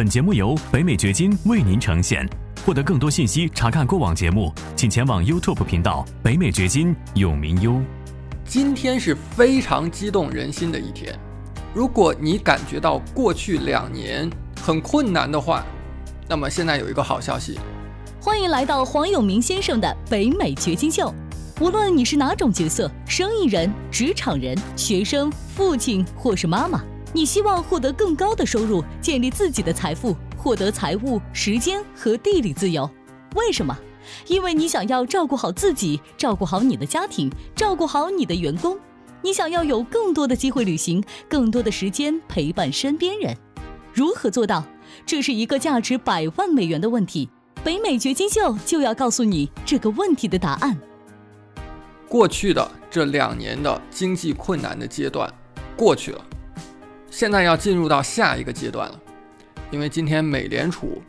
本节目由北美掘金为您呈现。获得更多信息，查看过往节目，请前往 YouTube 频道“北美掘金”永明优。今天是非常激动人心的一天。如果你感觉到过去两年很困难的话，那么现在有一个好消息。欢迎来到黄永明先生的北美掘金秀。无论你是哪种角色，生意人、职场人、学生、父亲或是妈妈。你希望获得更高的收入，建立自己的财富，获得财务、时间和地理自由。为什么？因为你想要照顾好自己，照顾好你的家庭，照顾好你的员工。你想要有更多的机会旅行，更多的时间陪伴身边人。如何做到？这是一个价值百万美元的问题。北美掘金秀就要告诉你这个问题的答案。过去的这两年的经济困难的阶段过去了。现在要进入到下一个阶段了，因为今天美联储，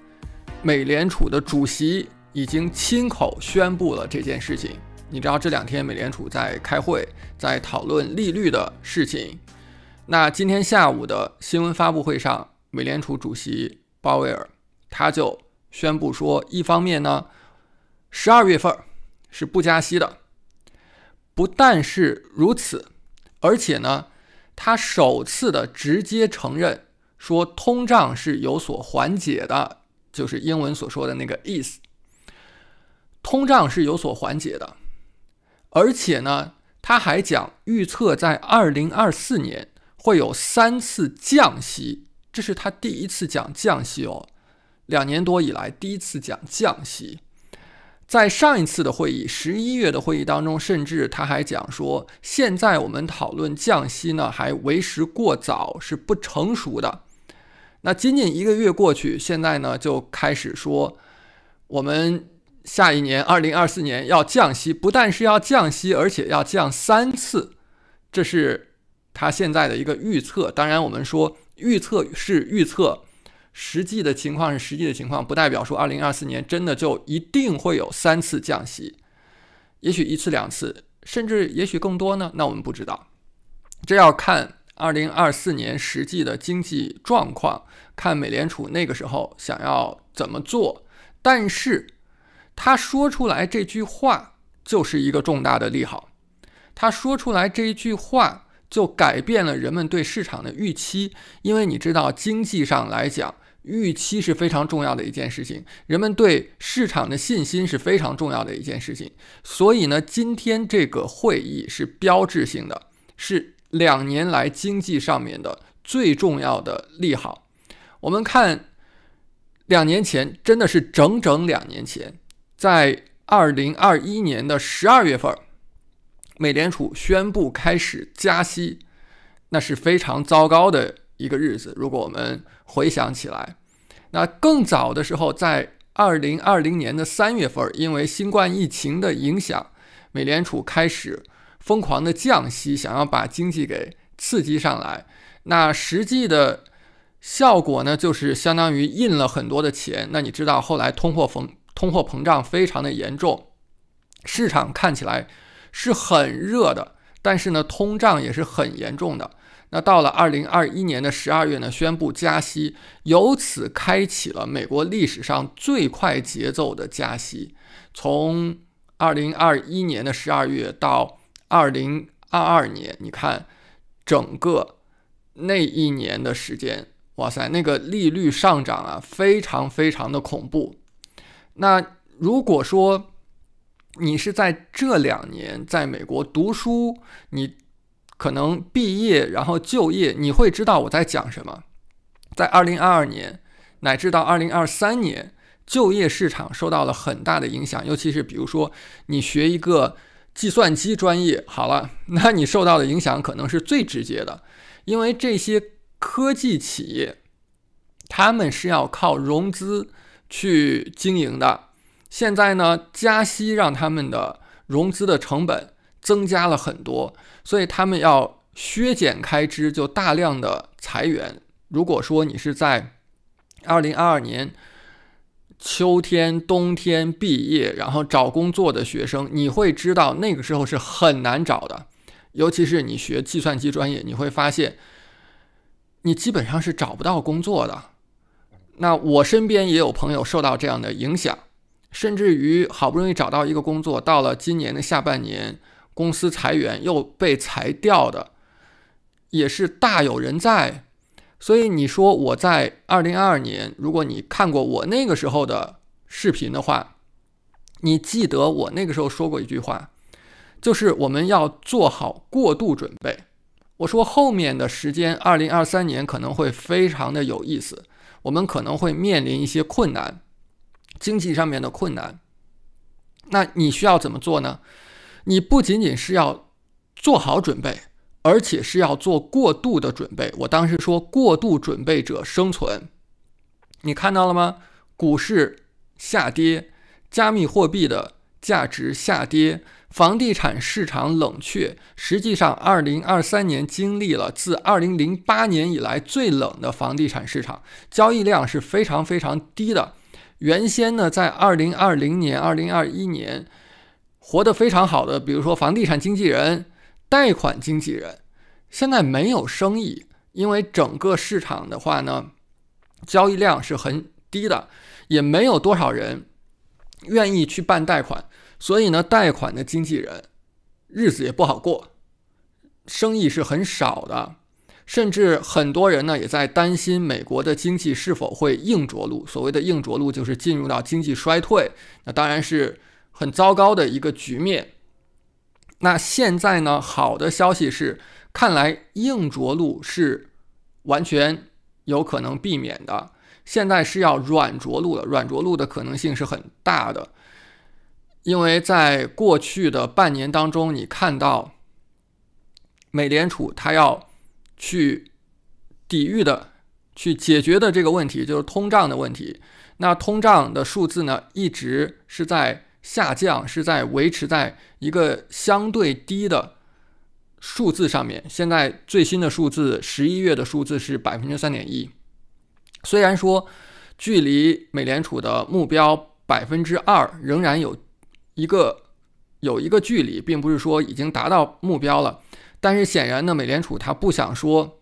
美联储的主席已经亲口宣布了这件事情。你知道这两天美联储在开会，在讨论利率的事情。那今天下午的新闻发布会上，美联储主席鲍威尔他就宣布说，一方面呢，十二月份是不加息的，不但是如此，而且呢。他首次的直接承认说通胀是有所缓解的，就是英文所说的那个意思。通胀是有所缓解的，而且呢，他还讲预测在二零二四年会有三次降息，这是他第一次讲降息哦，两年多以来第一次讲降息。在上一次的会议，十一月的会议当中，甚至他还讲说，现在我们讨论降息呢，还为时过早，是不成熟的。那仅仅一个月过去，现在呢就开始说，我们下一年二零二四年要降息，不但是要降息，而且要降三次，这是他现在的一个预测。当然，我们说预测是预测。实际的情况是实际的情况，不代表说二零二四年真的就一定会有三次降息，也许一次两次，甚至也许更多呢？那我们不知道，这要看二零二四年实际的经济状况，看美联储那个时候想要怎么做。但是他说出来这句话就是一个重大的利好，他说出来这一句话就改变了人们对市场的预期，因为你知道经济上来讲。预期是非常重要的一件事情，人们对市场的信心是非常重要的一件事情。所以呢，今天这个会议是标志性的，是两年来经济上面的最重要的利好。我们看，两年前真的是整整两年前，在二零二一年的十二月份，美联储宣布开始加息，那是非常糟糕的。一个日子，如果我们回想起来，那更早的时候，在二零二零年的三月份，因为新冠疫情的影响，美联储开始疯狂的降息，想要把经济给刺激上来。那实际的效果呢，就是相当于印了很多的钱。那你知道，后来通货膨通货膨胀非常的严重，市场看起来是很热的，但是呢，通胀也是很严重的。那到了二零二一年的十二月呢，宣布加息，由此开启了美国历史上最快节奏的加息。从二零二一年的十二月到二零二二年，你看整个那一年的时间，哇塞，那个利率上涨啊，非常非常的恐怖。那如果说你是在这两年在美国读书，你。可能毕业然后就业，你会知道我在讲什么。在二零二二年乃至到二零二三年，就业市场受到了很大的影响，尤其是比如说你学一个计算机专业，好了，那你受到的影响可能是最直接的，因为这些科技企业他们是要靠融资去经营的。现在呢，加息让他们的融资的成本增加了很多。所以他们要削减开支，就大量的裁员。如果说你是在二零二二年秋天、冬天毕业，然后找工作的学生，你会知道那个时候是很难找的。尤其是你学计算机专业，你会发现你基本上是找不到工作的。那我身边也有朋友受到这样的影响，甚至于好不容易找到一个工作，到了今年的下半年，公司裁员又被裁掉的，也是大有人在。所以你说我在二零二二年，如果你看过我那个时候的视频的话，你记得我那个时候说过一句话，就是我们要做好过度准备。我说后面的时间，二零二三年可能会非常的有意思，我们可能会面临一些困难，经济上面的困难。那你需要怎么做呢？你不仅仅是要做好准备。而且是要做过度的准备。我当时说，过度准备者生存。你看到了吗？股市下跌，加密货币的价值下跌，房地产市场冷却。实际上，二零二三年经历了自二零零八年以来最冷的房地产市场，交易量是非常非常低的。原先呢，在二零二零年、二零二一年活得非常好的，比如说房地产经纪人。贷款经纪人现在没有生意，因为整个市场的话呢，交易量是很低的，也没有多少人愿意去办贷款，所以呢，贷款的经纪人日子也不好过，生意是很少的，甚至很多人呢也在担心美国的经济是否会硬着陆。所谓的硬着陆，就是进入到经济衰退，那当然是很糟糕的一个局面。那现在呢？好的消息是，看来硬着陆是完全有可能避免的。现在是要软着陆了，软着陆的可能性是很大的。因为在过去的半年当中，你看到美联储它要去抵御的、去解决的这个问题，就是通胀的问题。那通胀的数字呢，一直是在。下降是在维持在一个相对低的数字上面。现在最新的数字，十一月的数字是百分之三点一。虽然说距离美联储的目标百分之二仍然有一个有一个距离，并不是说已经达到目标了。但是显然呢，美联储它不想说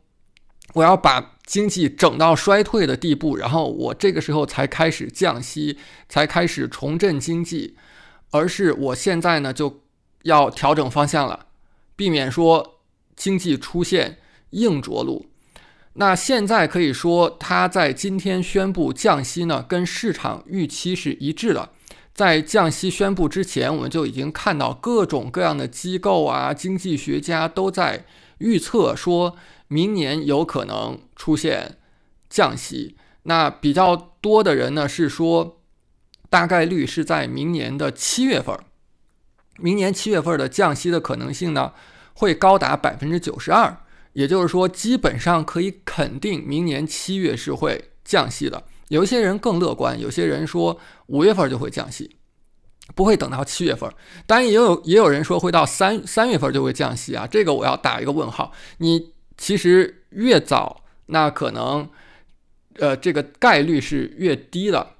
我要把经济整到衰退的地步，然后我这个时候才开始降息，才开始重振经济。而是我现在呢就要调整方向了，避免说经济出现硬着陆。那现在可以说，他在今天宣布降息呢，跟市场预期是一致的。在降息宣布之前，我们就已经看到各种各样的机构啊、经济学家都在预测，说明年有可能出现降息。那比较多的人呢是说。大概率是在明年的七月份，明年七月份的降息的可能性呢，会高达百分之九十二。也就是说，基本上可以肯定，明年七月是会降息的。有一些人更乐观，有些人说五月份就会降息，不会等到七月份。当然，也有也有人说会到三三月份就会降息啊，这个我要打一个问号。你其实越早，那可能，呃，这个概率是越低的。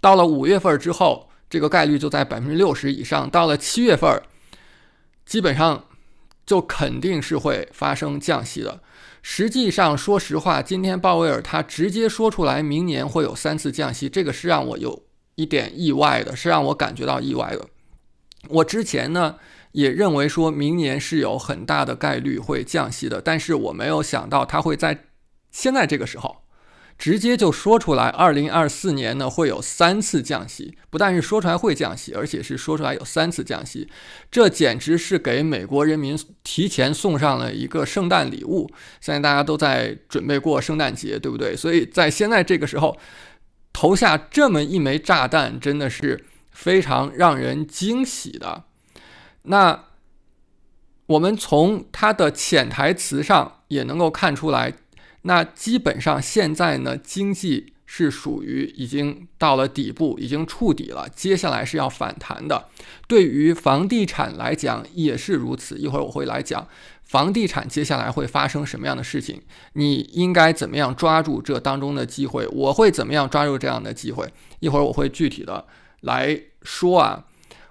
到了五月份之后，这个概率就在百分之六十以上。到了七月份，基本上就肯定是会发生降息的。实际上，说实话，今天鲍威尔他直接说出来，明年会有三次降息，这个是让我有一点意外的，是让我感觉到意外的。我之前呢也认为说明年是有很大的概率会降息的，但是我没有想到他会在现在这个时候。直接就说出来，二零二四年呢会有三次降息，不但是说出来会降息，而且是说出来有三次降息，这简直是给美国人民提前送上了一个圣诞礼物。现在大家都在准备过圣诞节，对不对？所以在现在这个时候投下这么一枚炸弹，真的是非常让人惊喜的。那我们从它的潜台词上也能够看出来。那基本上现在呢，经济是属于已经到了底部，已经触底了，接下来是要反弹的。对于房地产来讲也是如此。一会儿我会来讲房地产接下来会发生什么样的事情，你应该怎么样抓住这当中的机会，我会怎么样抓住这样的机会。一会儿我会具体的来说啊。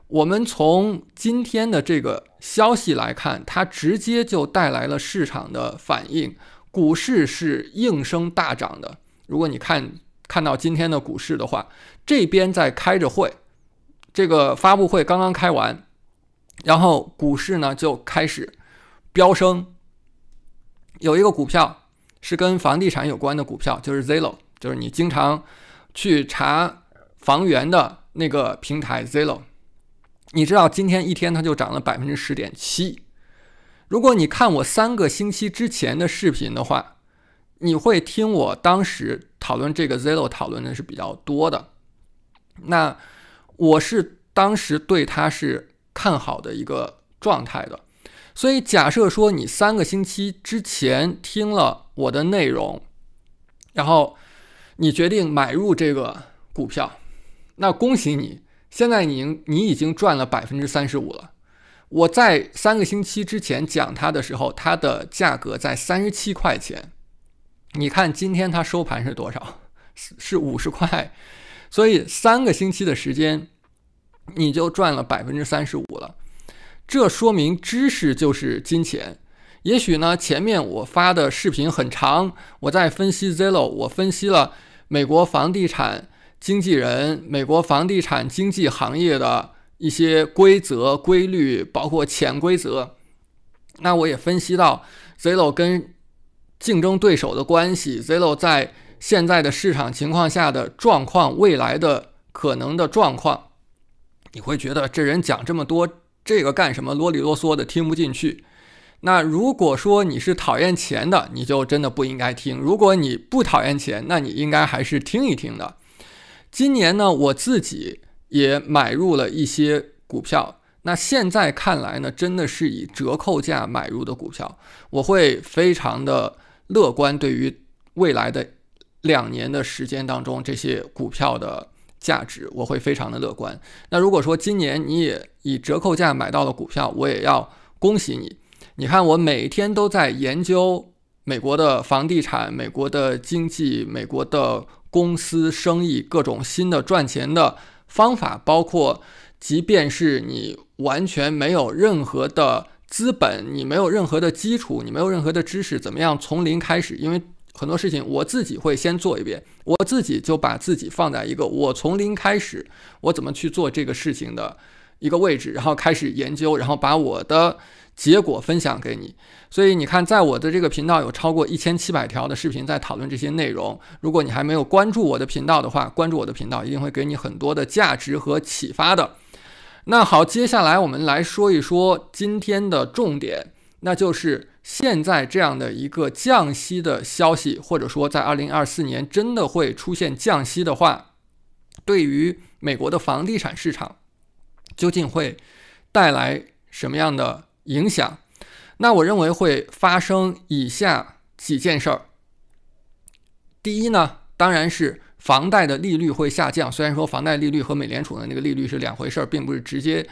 我们从今天的这个消息来看，它直接就带来了市场的反应。股市是应声大涨的。如果你看看到今天的股市的话，这边在开着会，这个发布会刚刚开完，然后股市呢就开始飙升。有一个股票是跟房地产有关的股票，就是 Zillow，就是你经常去查房源的那个平台 Zillow。你知道今天一天它就涨了百分之十点七。如果你看我三个星期之前的视频的话，你会听我当时讨论这个 Zillow 讨论的是比较多的。那我是当时对它是看好的一个状态的。所以假设说你三个星期之前听了我的内容，然后你决定买入这个股票，那恭喜你，现在你你已经赚了百分之三十五了。我在三个星期之前讲它的时候，它的价格在三十七块钱。你看今天它收盘是多少？是是五十块。所以三个星期的时间，你就赚了百分之三十五了。这说明知识就是金钱。也许呢，前面我发的视频很长，我在分析 Zillow，我分析了美国房地产经纪人、美国房地产经纪行业的。一些规则、规律，包括潜规则。那我也分析到 Zillow 跟竞争对手的关系，Zillow 在现在的市场情况下的状况，未来的可能的状况。你会觉得这人讲这么多，这个干什么？啰里啰嗦的，听不进去。那如果说你是讨厌钱的，你就真的不应该听；如果你不讨厌钱，那你应该还是听一听的。今年呢，我自己。也买入了一些股票，那现在看来呢，真的是以折扣价买入的股票，我会非常的乐观，对于未来的两年的时间当中，这些股票的价值，我会非常的乐观。那如果说今年你也以折扣价买到了股票，我也要恭喜你。你看，我每天都在研究美国的房地产、美国的经济、美国的公司生意，各种新的赚钱的。方法包括，即便是你完全没有任何的资本，你没有任何的基础，你没有任何的知识，怎么样从零开始？因为很多事情我自己会先做一遍，我自己就把自己放在一个我从零开始，我怎么去做这个事情的一个位置，然后开始研究，然后把我的。结果分享给你，所以你看，在我的这个频道有超过一千七百条的视频在讨论这些内容。如果你还没有关注我的频道的话，关注我的频道一定会给你很多的价值和启发的。那好，接下来我们来说一说今天的重点，那就是现在这样的一个降息的消息，或者说在二零二四年真的会出现降息的话，对于美国的房地产市场究竟会带来什么样的？影响，那我认为会发生以下几件事儿。第一呢，当然是房贷的利率会下降。虽然说房贷利率和美联储的那个利率是两回事儿，并不是直接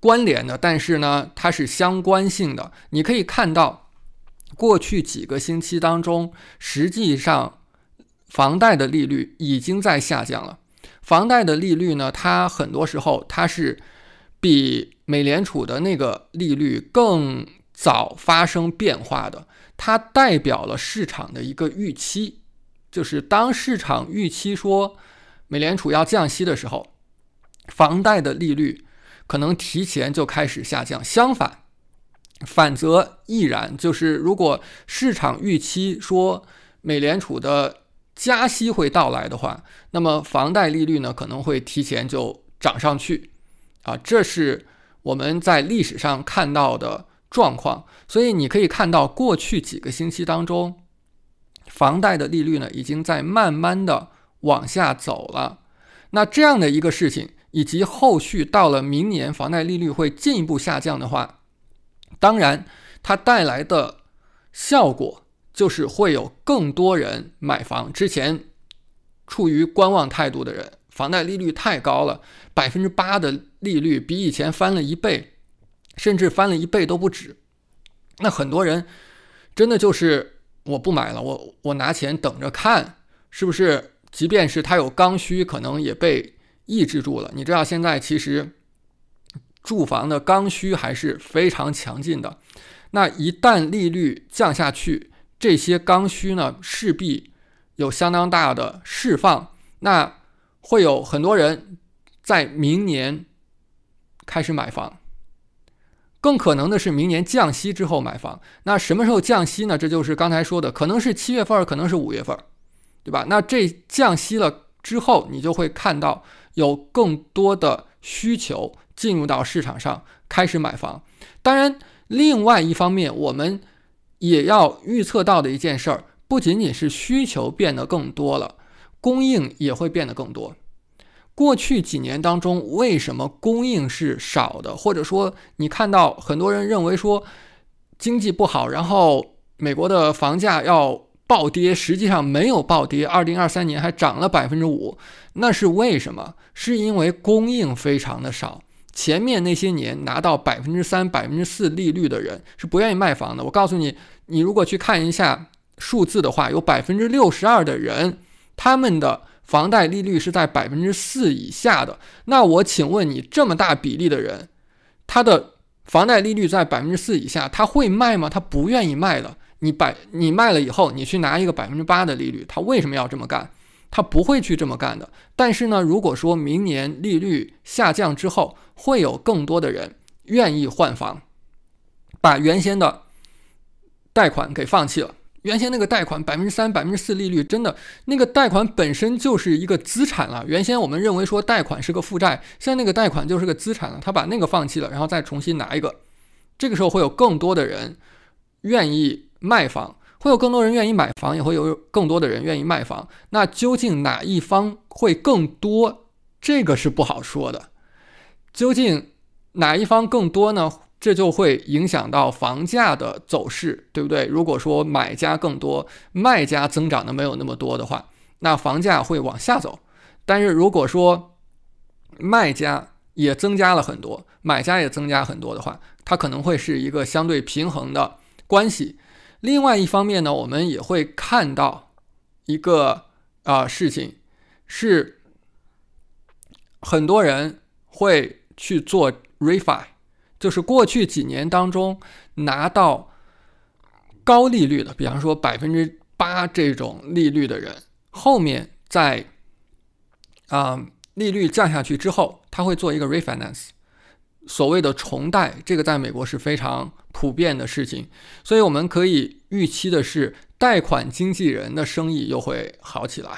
关联的，但是呢，它是相关性的。你可以看到，过去几个星期当中，实际上房贷的利率已经在下降了。房贷的利率呢，它很多时候它是。比美联储的那个利率更早发生变化的，它代表了市场的一个预期，就是当市场预期说美联储要降息的时候，房贷的利率可能提前就开始下降。相反，反则亦然，就是如果市场预期说美联储的加息会到来的话，那么房贷利率呢可能会提前就涨上去。啊，这是我们在历史上看到的状况，所以你可以看到过去几个星期当中，房贷的利率呢已经在慢慢的往下走了。那这样的一个事情，以及后续到了明年房贷利率会进一步下降的话，当然它带来的效果就是会有更多人买房。之前处于观望态度的人。房贷利率太高了，百分之八的利率比以前翻了一倍，甚至翻了一倍都不止。那很多人真的就是我不买了，我我拿钱等着看，是不是？即便是它有刚需，可能也被抑制住了。你知道现在其实住房的刚需还是非常强劲的。那一旦利率降下去，这些刚需呢势必有相当大的释放，那会有很多人在明年开始买房。更可能的是明年降息之后买房。那什么时候降息呢？这就是刚才说的，可能是七月份，可能是五月份，对吧？那这降息了之后，你就会看到有更多的需求进入到市场上，开始买房。当然，另外一方面，我们也要预测到的一件事儿，不仅仅是需求变得更多了，供应也会变得更多。过去几年当中，为什么供应是少的？或者说，你看到很多人认为说经济不好，然后美国的房价要暴跌，实际上没有暴跌，二零二三年还涨了百分之五，那是为什么？是因为供应非常的少。前面那些年拿到百分之三、百分之四利率的人是不愿意卖房的。我告诉你，你如果去看一下数字的话，有百分之六十二的人，他们的。房贷利率是在百分之四以下的，那我请问你，这么大比例的人，他的房贷利率在百分之四以下，他会卖吗？他不愿意卖的。你百你卖了以后，你去拿一个百分之八的利率，他为什么要这么干？他不会去这么干的。但是呢，如果说明年利率下降之后，会有更多的人愿意换房，把原先的贷款给放弃了。原先那个贷款百分之三、百分之四利率，真的那个贷款本身就是一个资产了。原先我们认为说贷款是个负债，现在那个贷款就是个资产了。他把那个放弃了，然后再重新拿一个，这个时候会有更多的人愿意卖房，会有更多人愿意买房，也会有更多的人愿意卖房。那究竟哪一方会更多？这个是不好说的。究竟哪一方更多呢？这就会影响到房价的走势，对不对？如果说买家更多，卖家增长的没有那么多的话，那房价会往下走。但是如果说卖家也增加了很多，买家也增加很多的话，它可能会是一个相对平衡的关系。另外一方面呢，我们也会看到一个啊事情，是很多人会去做 refi。就是过去几年当中拿到高利率的，比方说百分之八这种利率的人，后面在啊利率降下去之后，他会做一个 refinance，所谓的重贷，这个在美国是非常普遍的事情，所以我们可以预期的是，贷款经纪人的生意又会好起来。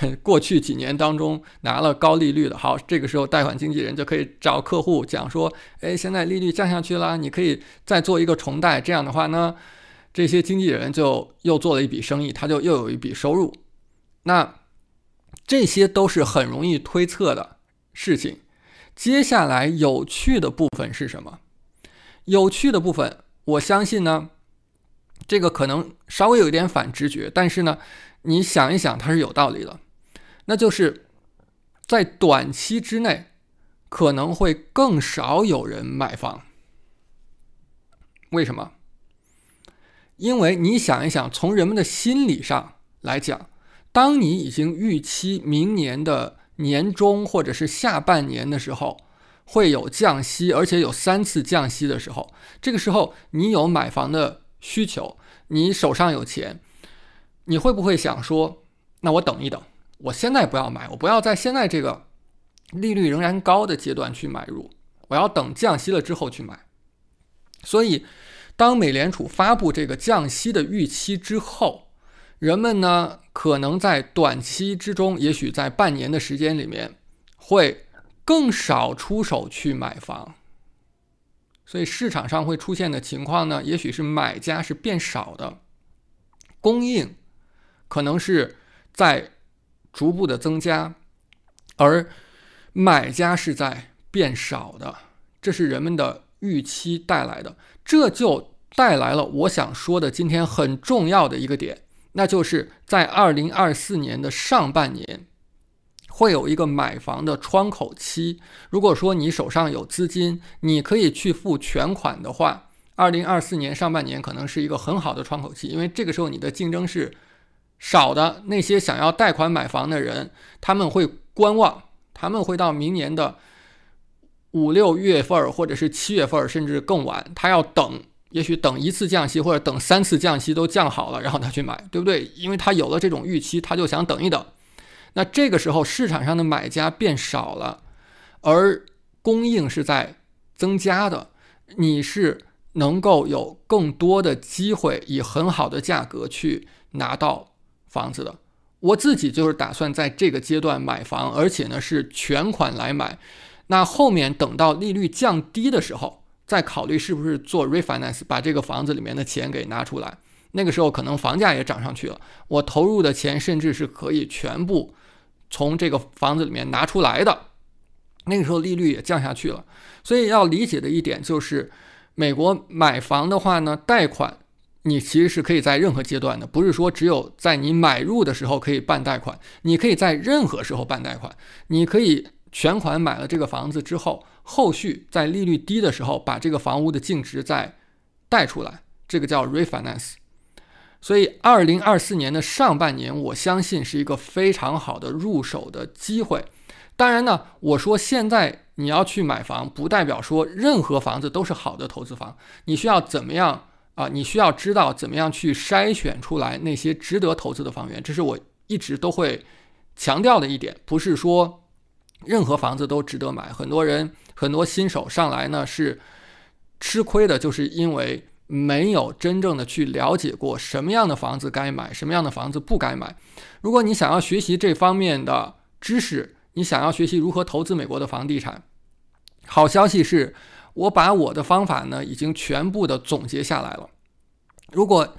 过去几年当中拿了高利率的，好，这个时候贷款经纪人就可以找客户讲说，哎，现在利率降下去了，你可以再做一个重贷，这样的话呢，这些经纪人就又做了一笔生意，他就又有一笔收入。那这些都是很容易推测的事情。接下来有趣的部分是什么？有趣的部分，我相信呢，这个可能稍微有一点反直觉，但是呢，你想一想，它是有道理的。那就是在短期之内，可能会更少有人买房。为什么？因为你想一想，从人们的心理上来讲，当你已经预期明年的年中或者是下半年的时候会有降息，而且有三次降息的时候，这个时候你有买房的需求，你手上有钱，你会不会想说，那我等一等？我现在不要买，我不要在现在这个利率仍然高的阶段去买入，我要等降息了之后去买。所以，当美联储发布这个降息的预期之后，人们呢可能在短期之中，也许在半年的时间里面，会更少出手去买房。所以市场上会出现的情况呢，也许是买家是变少的，供应可能是在。逐步的增加，而买家是在变少的，这是人们的预期带来的，这就带来了我想说的今天很重要的一个点，那就是在二零二四年的上半年会有一个买房的窗口期。如果说你手上有资金，你可以去付全款的话，二零二四年上半年可能是一个很好的窗口期，因为这个时候你的竞争是。少的那些想要贷款买房的人，他们会观望，他们会到明年的五六月份或者是七月份，甚至更晚，他要等也许等一次降息或者等三次降息都降好了，然后他去买，对不对？因为他有了这种预期，他就想等一等。那这个时候市场上的买家变少了，而供应是在增加的，你是能够有更多的机会以很好的价格去拿到房子的。我自己就是打算在这个阶段买房，而且呢是全款来买。那后面等到利率降低的时候，再考虑是不是做 refinance，把这个房子里面的钱给拿出来。那个时候可能房价也涨上去了，我投入的钱甚至是可以全部从这个房子里面拿出来的。那个时候利率也降下去了。所以要理解的一点就是，美国买房的话呢，贷款。你其实是可以在任何阶段的，不是说只有在你买入的时候可以办贷款，你可以在任何时候办贷款。你可以全款买了这个房子之后，后续在利率低的时候把这个房屋的净值再贷出来，这个叫 refinance。所以，二零二四年的上半年，我相信是一个非常好的入手的机会。当然呢，我说现在你要去买房，不代表说任何房子都是好的投资房，你需要怎么样？啊，你需要知道怎么样去筛选出来那些值得投资的房源，这是我一直都会强调的一点。不是说任何房子都值得买，很多人很多新手上来呢是吃亏的，就是因为没有真正的去了解过什么样的房子该买，什么样的房子不该买。如果你想要学习这方面的知识，你想要学习如何投资美国的房地产，好消息是。我把我的方法呢，已经全部的总结下来了。如果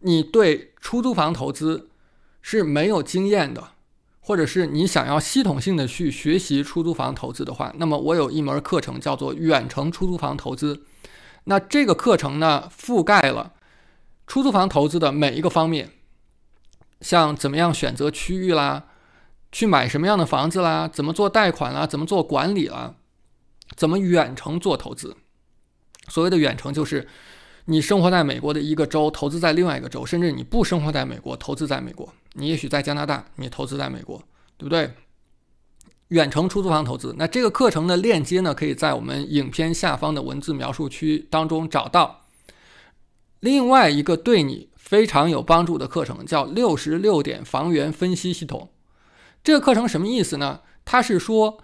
你对出租房投资是没有经验的，或者是你想要系统性的去学习出租房投资的话，那么我有一门课程叫做远程出租房投资。那这个课程呢，覆盖了出租房投资的每一个方面，像怎么样选择区域啦，去买什么样的房子啦，怎么做贷款啦，怎么做管理啦。怎么远程做投资？所谓的远程就是你生活在美国的一个州，投资在另外一个州，甚至你不生活在美国，投资在美国。你也许在加拿大，你投资在美国，对不对？远程出租房投资。那这个课程的链接呢，可以在我们影片下方的文字描述区当中找到。另外一个对你非常有帮助的课程叫六十六点房源分析系统。这个课程什么意思呢？它是说。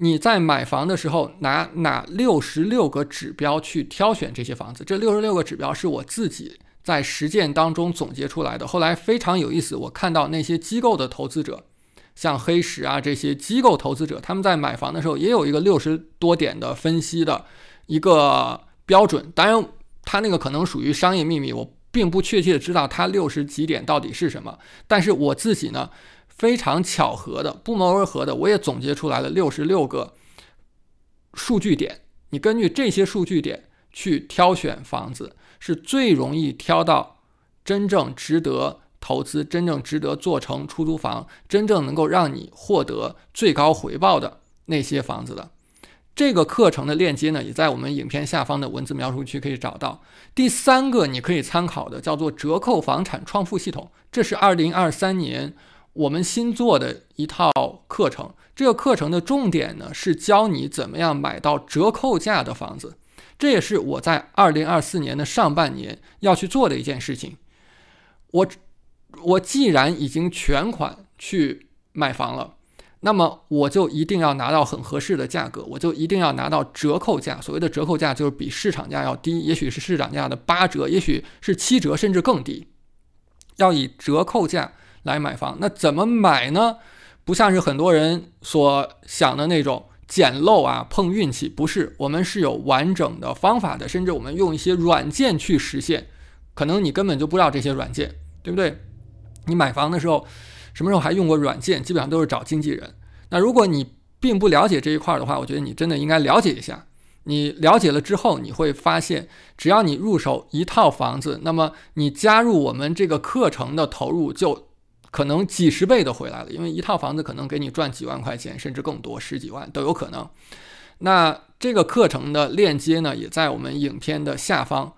你在买房的时候拿哪六十六个指标去挑选这些房子？这六十六个指标是我自己在实践当中总结出来的。后来非常有意思，我看到那些机构的投资者，像黑石啊这些机构投资者，他们在买房的时候也有一个六十多点的分析的一个标准。当然，他那个可能属于商业秘密，我并不确切的知道他六十几点到底是什么。但是我自己呢？非常巧合的，不谋而合的，我也总结出来了六十六个数据点。你根据这些数据点去挑选房子，是最容易挑到真正值得投资、真正值得做成出租房、真正能够让你获得最高回报的那些房子的。这个课程的链接呢，也在我们影片下方的文字描述区可以找到。第三个你可以参考的叫做折扣房产创富系统，这是二零二三年。我们新做的一套课程，这个课程的重点呢是教你怎么样买到折扣价的房子，这也是我在二零二四年的上半年要去做的一件事情。我我既然已经全款去买房了，那么我就一定要拿到很合适的价格，我就一定要拿到折扣价。所谓的折扣价就是比市场价要低，也许是市场价的八折，也许是七折，甚至更低，要以折扣价。来买房，那怎么买呢？不像是很多人所想的那种捡漏啊、碰运气，不是。我们是有完整的方法的，甚至我们用一些软件去实现。可能你根本就不知道这些软件，对不对？你买房的时候，什么时候还用过软件？基本上都是找经纪人。那如果你并不了解这一块的话，我觉得你真的应该了解一下。你了解了之后，你会发现，只要你入手一套房子，那么你加入我们这个课程的投入就。可能几十倍都回来了，因为一套房子可能给你赚几万块钱，甚至更多，十几万都有可能。那这个课程的链接呢，也在我们影片的下方。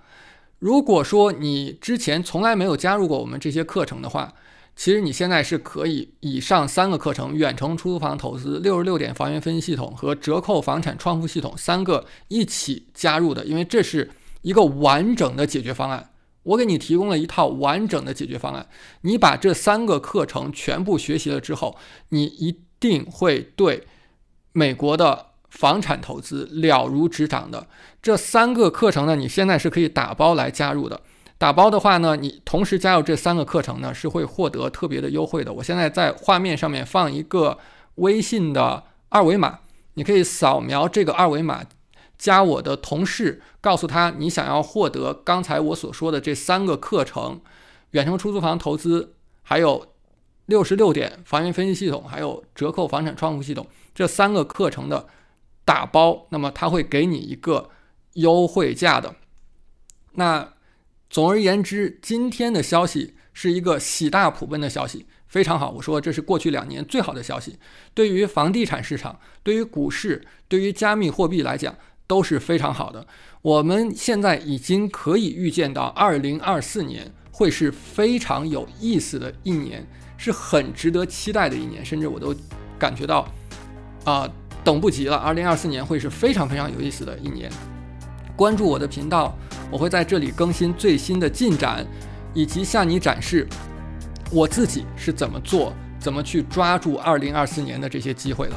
如果说你之前从来没有加入过我们这些课程的话，其实你现在是可以以上三个课程——远程出租房投资、六十六点房源分析系统和折扣房产创富系统三个一起加入的，因为这是一个完整的解决方案。我给你提供了一套完整的解决方案。你把这三个课程全部学习了之后，你一定会对美国的房产投资了如指掌的。这三个课程呢，你现在是可以打包来加入的。打包的话呢，你同时加入这三个课程呢，是会获得特别的优惠的。我现在在画面上面放一个微信的二维码，你可以扫描这个二维码，加我的同事，告诉他你想要获得刚才我所说的这三个课程：远程出租房投资，还有六十六点房源分析系统，还有折扣房产窗户系统这三个课程的打包。那么他会给你一个优惠价的。那。总而言之，今天的消息是一个喜大普奔的消息，非常好。我说这是过去两年最好的消息，对于房地产市场、对于股市、对于加密货币来讲都是非常好的。我们现在已经可以预见到，二零二四年会是非常有意思的一年，是很值得期待的一年，甚至我都感觉到啊，等不及了。二零二四年会是非常非常有意思的一年。关注我的频道。我会在这里更新最新的进展，以及向你展示我自己是怎么做、怎么去抓住2024年的这些机会了。